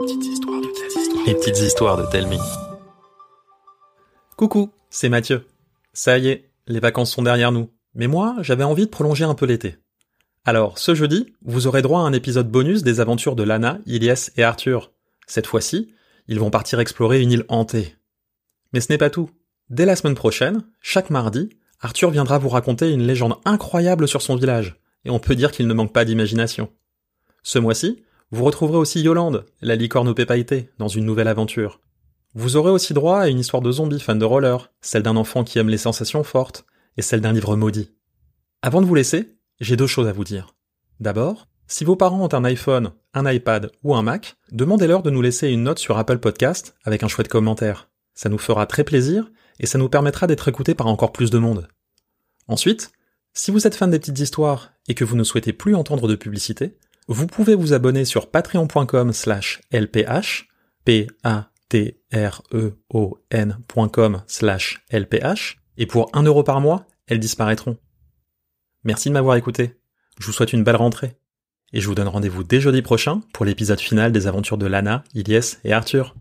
Les petites histoires de Telmi. Coucou, c'est Mathieu. Ça y est, les vacances sont derrière nous. Mais moi, j'avais envie de prolonger un peu l'été. Alors, ce jeudi, vous aurez droit à un épisode bonus des aventures de Lana, Ilyes et Arthur. Cette fois-ci, ils vont partir explorer une île hantée. Mais ce n'est pas tout. Dès la semaine prochaine, chaque mardi, Arthur viendra vous raconter une légende incroyable sur son village, et on peut dire qu'il ne manque pas d'imagination. Ce mois-ci, vous retrouverez aussi Yolande, la licorne au pailleté, dans une nouvelle aventure. Vous aurez aussi droit à une histoire de zombie fan de roller, celle d'un enfant qui aime les sensations fortes, et celle d'un livre maudit. Avant de vous laisser, j'ai deux choses à vous dire. D'abord, si vos parents ont un iPhone, un iPad ou un Mac, demandez-leur de nous laisser une note sur Apple Podcast avec un chouette commentaire. Ça nous fera très plaisir et ça nous permettra d'être écoutés par encore plus de monde. Ensuite, si vous êtes fan des petites histoires et que vous ne souhaitez plus entendre de publicité, vous pouvez vous abonner sur patreon.com slash lph, p a t r e o n.com slash lph, et pour 1 euro par mois, elles disparaîtront. Merci de m'avoir écouté. Je vous souhaite une belle rentrée. Et je vous donne rendez-vous dès jeudi prochain pour l'épisode final des aventures de Lana, Ilyes et Arthur.